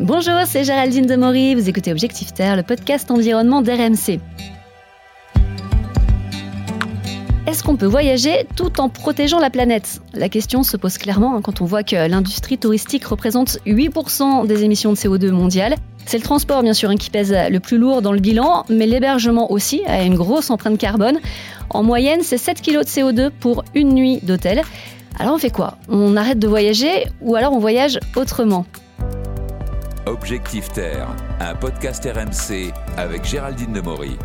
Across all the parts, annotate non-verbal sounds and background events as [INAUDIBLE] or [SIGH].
Bonjour, c'est Géraldine Demory, vous écoutez Objectif Terre, le podcast environnement d'RMC. Est-ce qu'on peut voyager tout en protégeant la planète? La question se pose clairement hein, quand on voit que l'industrie touristique représente 8% des émissions de CO2 mondiales. C'est le transport bien sûr hein, qui pèse le plus lourd dans le bilan, mais l'hébergement aussi a une grosse empreinte carbone. En moyenne, c'est 7 kg de CO2 pour une nuit d'hôtel. Alors on fait quoi? On arrête de voyager ou alors on voyage autrement? Objectif Terre, un podcast RMC avec Géraldine Demory.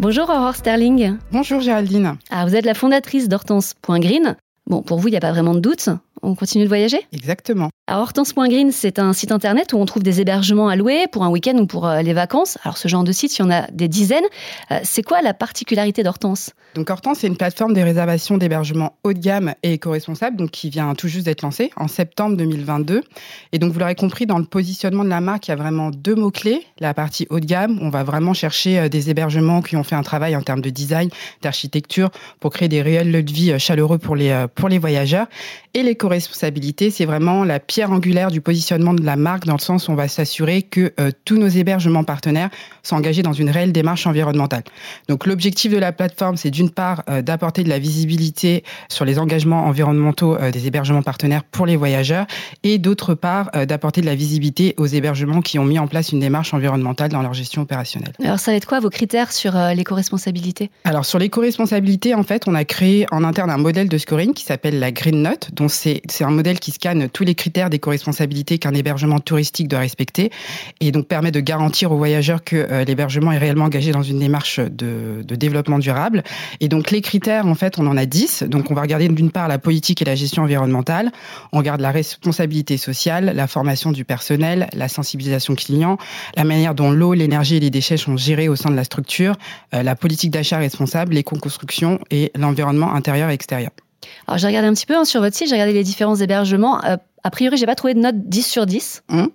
Bonjour Aurore Sterling. Bonjour Géraldine. Ah, vous êtes la fondatrice d'Hortense.green. Bon, pour vous, il n'y a pas vraiment de doute. On continue de voyager? Exactement. Alors, Hortense.green, c'est un site internet où on trouve des hébergements à louer pour un week-end ou pour euh, les vacances. Alors, ce genre de site, il y en a des dizaines. Euh, c'est quoi la particularité d'Hortense? Donc, Hortense, c'est une plateforme de réservation d'hébergement haut de gamme et éco-responsable, donc qui vient tout juste d'être lancée en septembre 2022. Et donc, vous l'aurez compris, dans le positionnement de la marque, il y a vraiment deux mots-clés. La partie haut de gamme, on va vraiment chercher euh, des hébergements qui ont fait un travail en termes de design, d'architecture, pour créer des réels lieux de vie chaleureux pour les, pour les voyageurs. Et l'éco-responsabilité, c'est vraiment la pierre angulaire du positionnement de la marque dans le sens où on va s'assurer que euh, tous nos hébergements partenaires sont engagés dans une réelle démarche environnementale. Donc l'objectif de la plateforme, c'est d'une part euh, d'apporter de la visibilité sur les engagements environnementaux euh, des hébergements partenaires pour les voyageurs et d'autre part d'apporter de la visibilité aux hébergements qui ont mis en place une démarche environnementale dans leur gestion opérationnelle. Alors ça va être quoi vos critères sur l'éco-responsabilité? Alors sur l'éco-responsabilité, en fait, on a créé en interne un modèle de scoring qui s'appelle la Green Note c'est un modèle qui scanne tous les critères d'éco-responsabilité qu'un hébergement touristique doit respecter et donc permet de garantir aux voyageurs que euh, l'hébergement est réellement engagé dans une démarche de, développement durable. Et donc les critères, en fait, on en a 10. Donc on va regarder d'une part la politique et la gestion environnementale, on regarde la responsabilité sociale, la formation du personnel, la sensibilisation client, la manière dont l'eau, l'énergie et les déchets sont gérés au sein de la structure, euh, la politique d'achat responsable, l'éco-construction et l'environnement intérieur et extérieur. Alors j'ai regardé un petit peu hein, sur votre site, j'ai regardé les différents hébergements. Euh, a priori, j'ai pas trouvé de note 10 sur 10. Hum.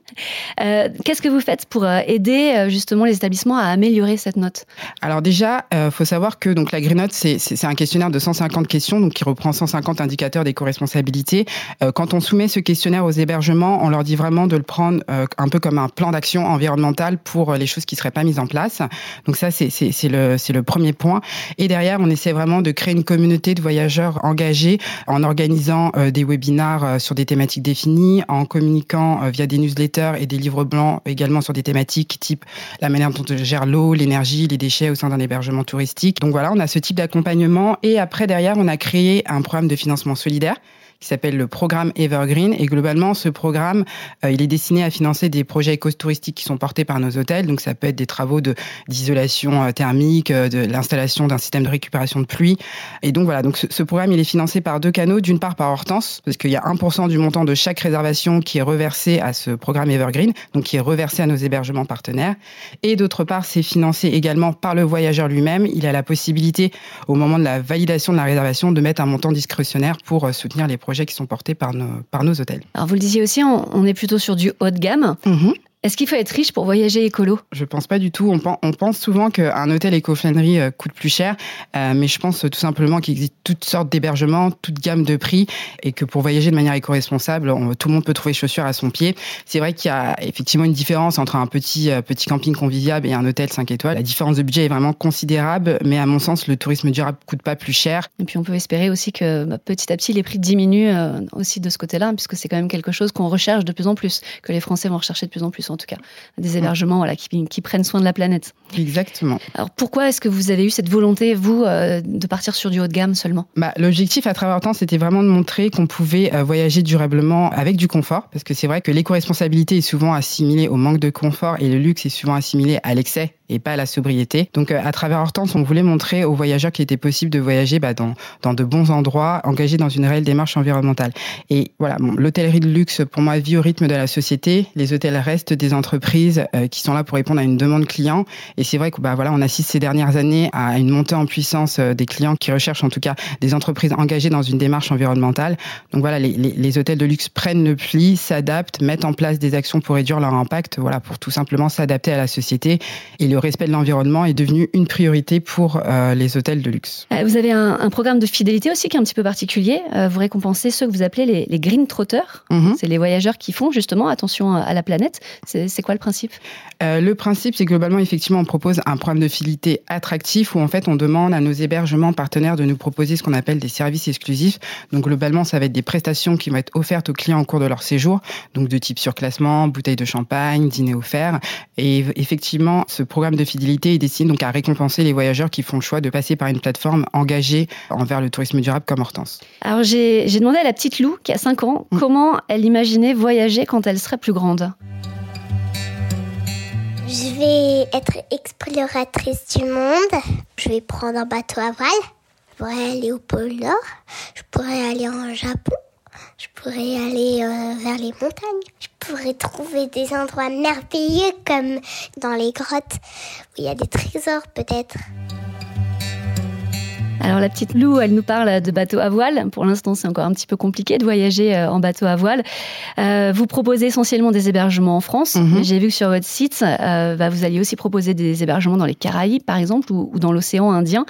Euh, qu'est-ce que vous faites pour euh, aider euh, justement les établissements à améliorer cette note? Alors déjà, il faut savoir que donc la Green Note, c'est un questionnaire de 150 questions, donc qui reprend 150 indicateurs d'éco-responsabilité. quand on soumet ce questionnaire aux hébergements, on leur dit vraiment de le prendre un peu comme un plan d'action environnemental pour les choses qui seraient pas mises en place. Donc ça, c'est le, le premier point. Et derrière, on essaie vraiment de créer une communauté de voyageurs engagés en organisant des webinars sur des thématiques définies en communiquant euh, via des newsletters et des livres blancs également sur des thématiques type la manière dont on gère l'eau, l'énergie, les déchets au sein d'un hébergement touristique. Donc voilà, on a ce type d'accompagnement et après derrière, on a créé un programme de financement solidaire qui s'appelle le programme Evergreen. Et globalement, ce programme, euh, il est destiné à financer des projets éco-touristiques qui sont portés par nos hôtels. Donc ça peut être des travaux de d'isolation euh, thermique, euh, de l'installation d'un système de récupération de pluie. Et donc voilà, donc ce, programme, il est financé par deux canaux. D'une part par Hortense, parce qu'il y a 1% du montant de chaque réservation qui est reversé à ce programme Evergreen, donc qui est reversé à nos hébergements partenaires. Et d'autre part, c'est financé également par le voyageur lui-même. Il a la possibilité, au moment de la validation de la réservation, de mettre un montant discrétionnaire pour soutenir les projets projets qui sont portés par nos, par nos hôtels. Alors vous le disiez aussi, on, est plutôt sur du haut de gamme. Mhm. Est-ce qu'il faut être riche pour voyager écolo? Je pense pas du tout. On, pense souvent qu'un hôtel éco-friendly euh, coûte plus cher, euh, mais je pense tout simplement qu'il existe toutes sortes d'hébergements, toute gamme de prix, et que pour voyager de manière éco-responsable, tout le monde peut trouver chaussures à son pied. C'est vrai qu'il y a effectivement une différence entre un petit euh, petit camping convivial et un hôtel 5 étoiles. La différence de budget est vraiment considérable, mais à mon sens, le tourisme durable coûte pas plus cher. Et puis on peut espérer aussi que bah, petit à petit les prix diminuent aussi de ce côté-là, puisque c'est quand même quelque chose qu'on recherche de plus en plus, que les Français vont rechercher de plus en plus en tout cas, des hébergements voilà, qui, qui, prennent soin de la planète. Exactement. Alors pourquoi est-ce que vous avez eu cette volonté, vous, euh, de partir sur du haut de gamme seulement? Bah, L'objectif à travers le temps, c'était vraiment de montrer qu'on pouvait euh, voyager durablement avec du confort, parce que c'est vrai que l'éco-responsabilité est souvent assimilée au manque de confort et le luxe est souvent assimilé à l'excès et pas à la sobriété. Donc euh, à travers Hortense, on voulait montrer aux voyageurs qu'il était possible de voyager bah, dans, dans de bons endroits, engagés dans une réelle démarche environnementale. Et voilà, l'hôtellerie de luxe, pour moi, vit au rythme de la société. Les hôtels restent des entreprises euh, qui sont là pour répondre à une demande client. Et c'est vrai que bah, voilà, on assiste ces dernières années à une montée en puissance euh, des clients qui recherchent en tout cas des entreprises engagées dans une démarche environnementale. Donc voilà, les, les, hôtels de luxe prennent le pli, s'adaptent, mettent en place des actions pour réduire leur impact, voilà, pour tout simplement s'adapter à la société. Respect de l'environnement est devenu une priorité pour les hôtels de luxe. Vous avez un, programme de fidélité aussi qui est un petit peu particulier. Vous récompensez ceux que vous appelez les, green trotters. Mhm. C'est les voyageurs qui font justement attention à la planète. C'est quoi le principe? Le principe, c'est globalement, effectivement, on propose un programme de fidélité attractif où en fait on demande à nos hébergements partenaires de nous proposer ce qu'on appelle des services exclusifs. Donc globalement, ça va être des prestations qui vont être offertes aux clients au cours de leur séjour, donc de type surclassement, bouteille de champagne, dîner offert. Et effectivement, ce programme de fidélité est destiné donc à récompenser les voyageurs qui font le choix de passer par une plateforme engagée envers le tourisme durable comme Hortense. Alors j'ai demandé à la petite Lou, qui a 5 ans, mm. comment elle imaginait voyager quand elle serait plus grande. Je vais être exploratrice du monde. Je vais prendre un bateau à voile. Je pourrais aller au pôle Nord. Je pourrais aller en Japon. Je pourrais aller euh, vers les montagnes. Je pourrais trouver des endroits merveilleux comme dans les grottes où il y a des trésors peut-être. Alors la petite Lou, elle nous parle de bateau à voile. Pour l'instant, c'est encore un petit peu compliqué de voyager euh, en bateau à voile. Euh, vous proposez essentiellement des hébergements en France. Mhm. J'ai vu que sur votre site, euh, bah, vous alliez aussi proposer des hébergements dans les Caraïbes, par exemple, ou dans l'océan Indien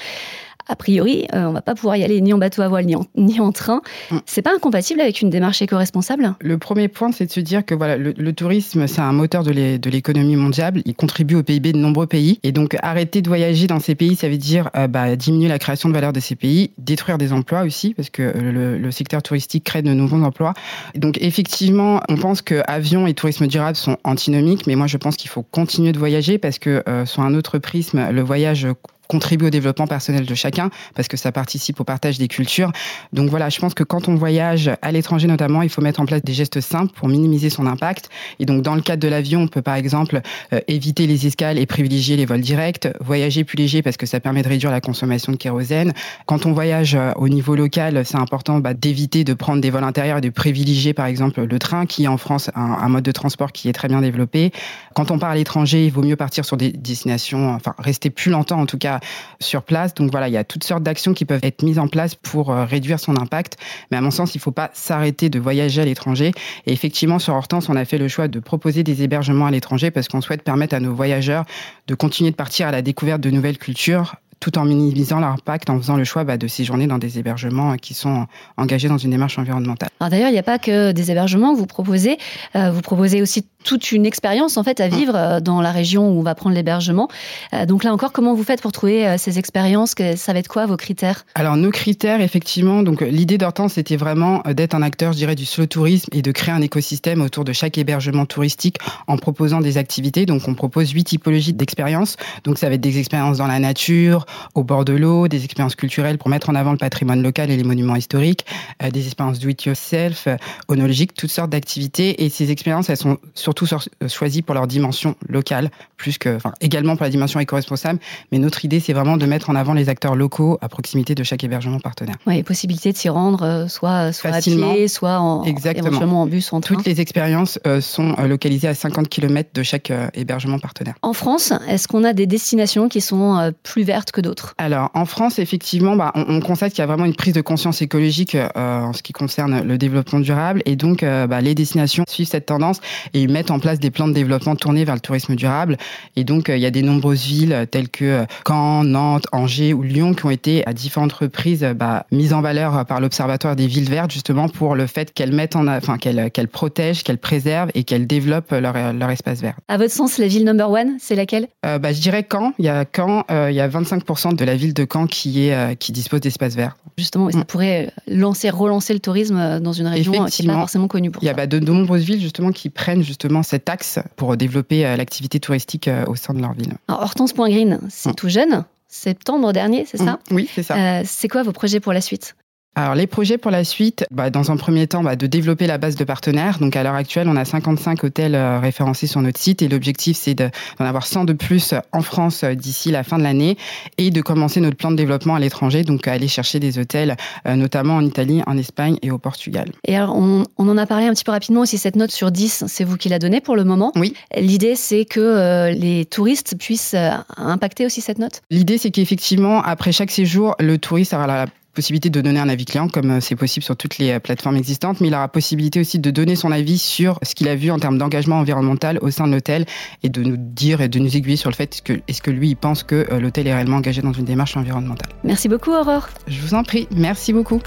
a priori, euh, on va pas pouvoir y aller ni en bateau à voile ni en, [LAUGHS] ni en train. Mm. C'est pas incompatible avec une démarche éco-responsable? Le premier point, c'est de se dire que voilà, le, tourisme, c'est un moteur de l'économie mondiale. Il contribue au PIB de nombreux pays. Et donc, arrêter de voyager dans ces pays, ça veut dire euh, bah, diminuer la création de valeur de ces pays, détruire des emplois aussi, parce que le, le secteur touristique crée de nouveaux emplois. Donc, effectivement, on pense que avion et tourisme durable sont antinomiques, mais moi, je pense qu'il faut continuer de voyager parce que, euh, sur un autre prisme, le voyage contribue au développement personnel de chacun parce que ça participe au partage des cultures. Donc voilà, je pense que quand on voyage à l'étranger notamment, il faut mettre en place des gestes simples pour minimiser son impact. Et donc dans le cadre de l'avion, on peut par exemple euh, éviter les escales et privilégier les vols directs, voyager plus léger parce que ça permet de réduire la consommation de kérosène. Quand on voyage euh, au niveau local, c'est important bah, d'éviter de prendre des vols intérieurs et de privilégier par exemple le train qui est en France un, un mode de transport qui est très bien développé. Quand on part à l'étranger, il vaut mieux partir sur des destinations, enfin rester plus longtemps en tout cas sur place. Donc voilà, il y a toutes sortes d'actions qui peuvent être mises en place pour euh, réduire son impact. Mais à mon sens, il ne faut pas s'arrêter de voyager à l'étranger. Et effectivement, sur Hortense, on a fait le choix de proposer des hébergements à l'étranger parce qu'on souhaite permettre à nos voyageurs de continuer de partir à la découverte de nouvelles cultures tout en minimisant leur impact en faisant le choix bah, de séjourner dans des hébergements qui sont engagés dans une démarche environnementale. D'ailleurs, il n'y a pas que des hébergements que vous proposez, euh, vous proposez aussi toute une expérience en fait à vivre euh, dans la région où on va prendre l'hébergement. Euh, donc là encore, comment vous faites pour trouver ces expériences? Ça va être quoi vos critères? Alors nos critères, effectivement, donc l'idée d'Hortense, c'était vraiment d'être un acteur, je dirais, du slow tourisme et de créer un écosystème autour de chaque hébergement touristique en proposant des activités. Donc on propose huit typologies d'expériences. Donc ça va être des expériences dans la nature, au bord de l'eau, des expériences culturelles pour mettre en avant le patrimoine local et les monuments historiques, euh, des expériences do it yourself, euh, onologiques, toutes sortes d'activités. Et ces expériences, elles sont surtout euh, choisies pour leur dimension locale, plus que, enfin, également pour la dimension éco-responsable. Mais notre idée, c'est vraiment de mettre en avant les acteurs locaux à proximité de chaque hébergement partenaire. Oui, possibilité de s'y rendre, soit, soit à pied, soit en, éventuellement en bus, en train. Toutes les expériences sont localisées à 50 km de chaque hébergement partenaire. En France, est-ce qu'on a des destinations qui sont plus vertes que d'autres Alors, en France, effectivement, bah, on, constate qu'il y a vraiment une prise de conscience écologique euh, en ce qui concerne le développement durable. Et donc, euh, bah, les destinations suivent cette tendance et mettent en place des plans de développement tournés vers le tourisme durable. Et donc, euh, il y a des nombreuses villes telles que Caen, Nantes, Angers ou Lyon qui ont été à différentes reprises bah, mises en valeur par l'Observatoire des villes vertes, justement pour le fait qu'elles mettent en, enfin, qu'elles qu'elles protègent, qu'elles préservent et qu'elles développent leur, leur espace vert. À votre sens, la ville number one, c'est laquelle? Bah, Je dirais Caen. Il y a Caen, il y a 25 de la ville de Caen qui, est, euh, qui dispose d'espaces verts. Justement, ça mm. pourrait lancer, relancer le tourisme euh, dans une région qui n'est pas forcément connue pour Il y a bah, de, nombreuses villes justement qui prennent justement cet axe pour développer euh, l'activité touristique au sein de leur ville. Hortense.green, c'est mm. tout jeune septembre dernier, c'est ça? Mm. Oui, c'est ça. c'est quoi vos projets pour la suite? Alors les projets pour la suite, bah, dans un premier temps, bah, de développer la base de partenaires. Donc à l'heure actuelle, on a 55 hôtels euh, référencés sur notre site et l'objectif c'est d'en avoir 100 de plus en France euh, d'ici la fin de l'année et de commencer notre plan de développement à l'étranger, donc à aller chercher des hôtels, euh, notamment en Italie, en Espagne et au Portugal. Et alors on, on, en a parlé un petit peu rapidement aussi, cette note sur 10, c'est vous qui la donnez pour le moment. Oui. L'idée c'est que les touristes puissent impacter aussi cette note? L'idée c'est qu'effectivement, après chaque séjour, le touriste aura la possibilité de donner un avis client, comme c'est possible sur toutes les plateformes existantes, mais il aura possibilité aussi de donner son avis sur ce qu'il a vu en termes d'engagement environnemental au sein de l'hôtel et de nous dire et de nous aiguiller sur le fait que est-ce que lui il pense que l'hôtel est réellement engagé dans une démarche environnementale. Merci beaucoup Aurore. Je vous en prie, merci beaucoup.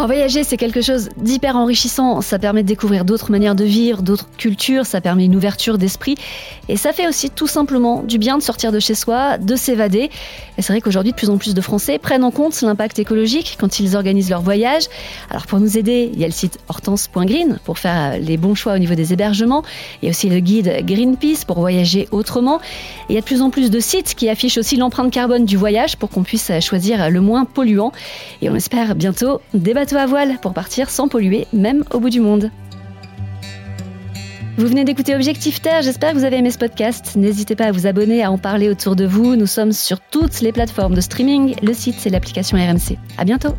Alors voyager, c'est quelque chose d'hyper enrichissant. Ça permet de découvrir d'autres manières de vivre, d'autres cultures, ça permet une ouverture d'esprit. Et ça fait aussi tout simplement du bien de sortir de chez soi, de s'évader. Et c'est vrai qu'aujourd'hui, de plus en plus de Français prennent en compte l'impact écologique quand ils organisent leur voyage. Alors pour nous aider, il y a le site hortense.green pour faire les bons choix au niveau des hébergements. Il y a aussi le guide Greenpeace pour voyager autrement. Et il y a de plus en plus de sites qui affichent aussi l'empreinte carbone du voyage pour qu'on puisse choisir le moins polluant. Et on espère bientôt débattre à voile pour partir sans polluer, même au bout du monde. Vous venez d'écouter Objectif Terre, j'espère que vous avez aimé ce podcast. N'hésitez pas à vous abonner, à en parler autour de vous. Nous sommes sur toutes les plateformes de streaming, le site c'est l'application RMC. À bientôt!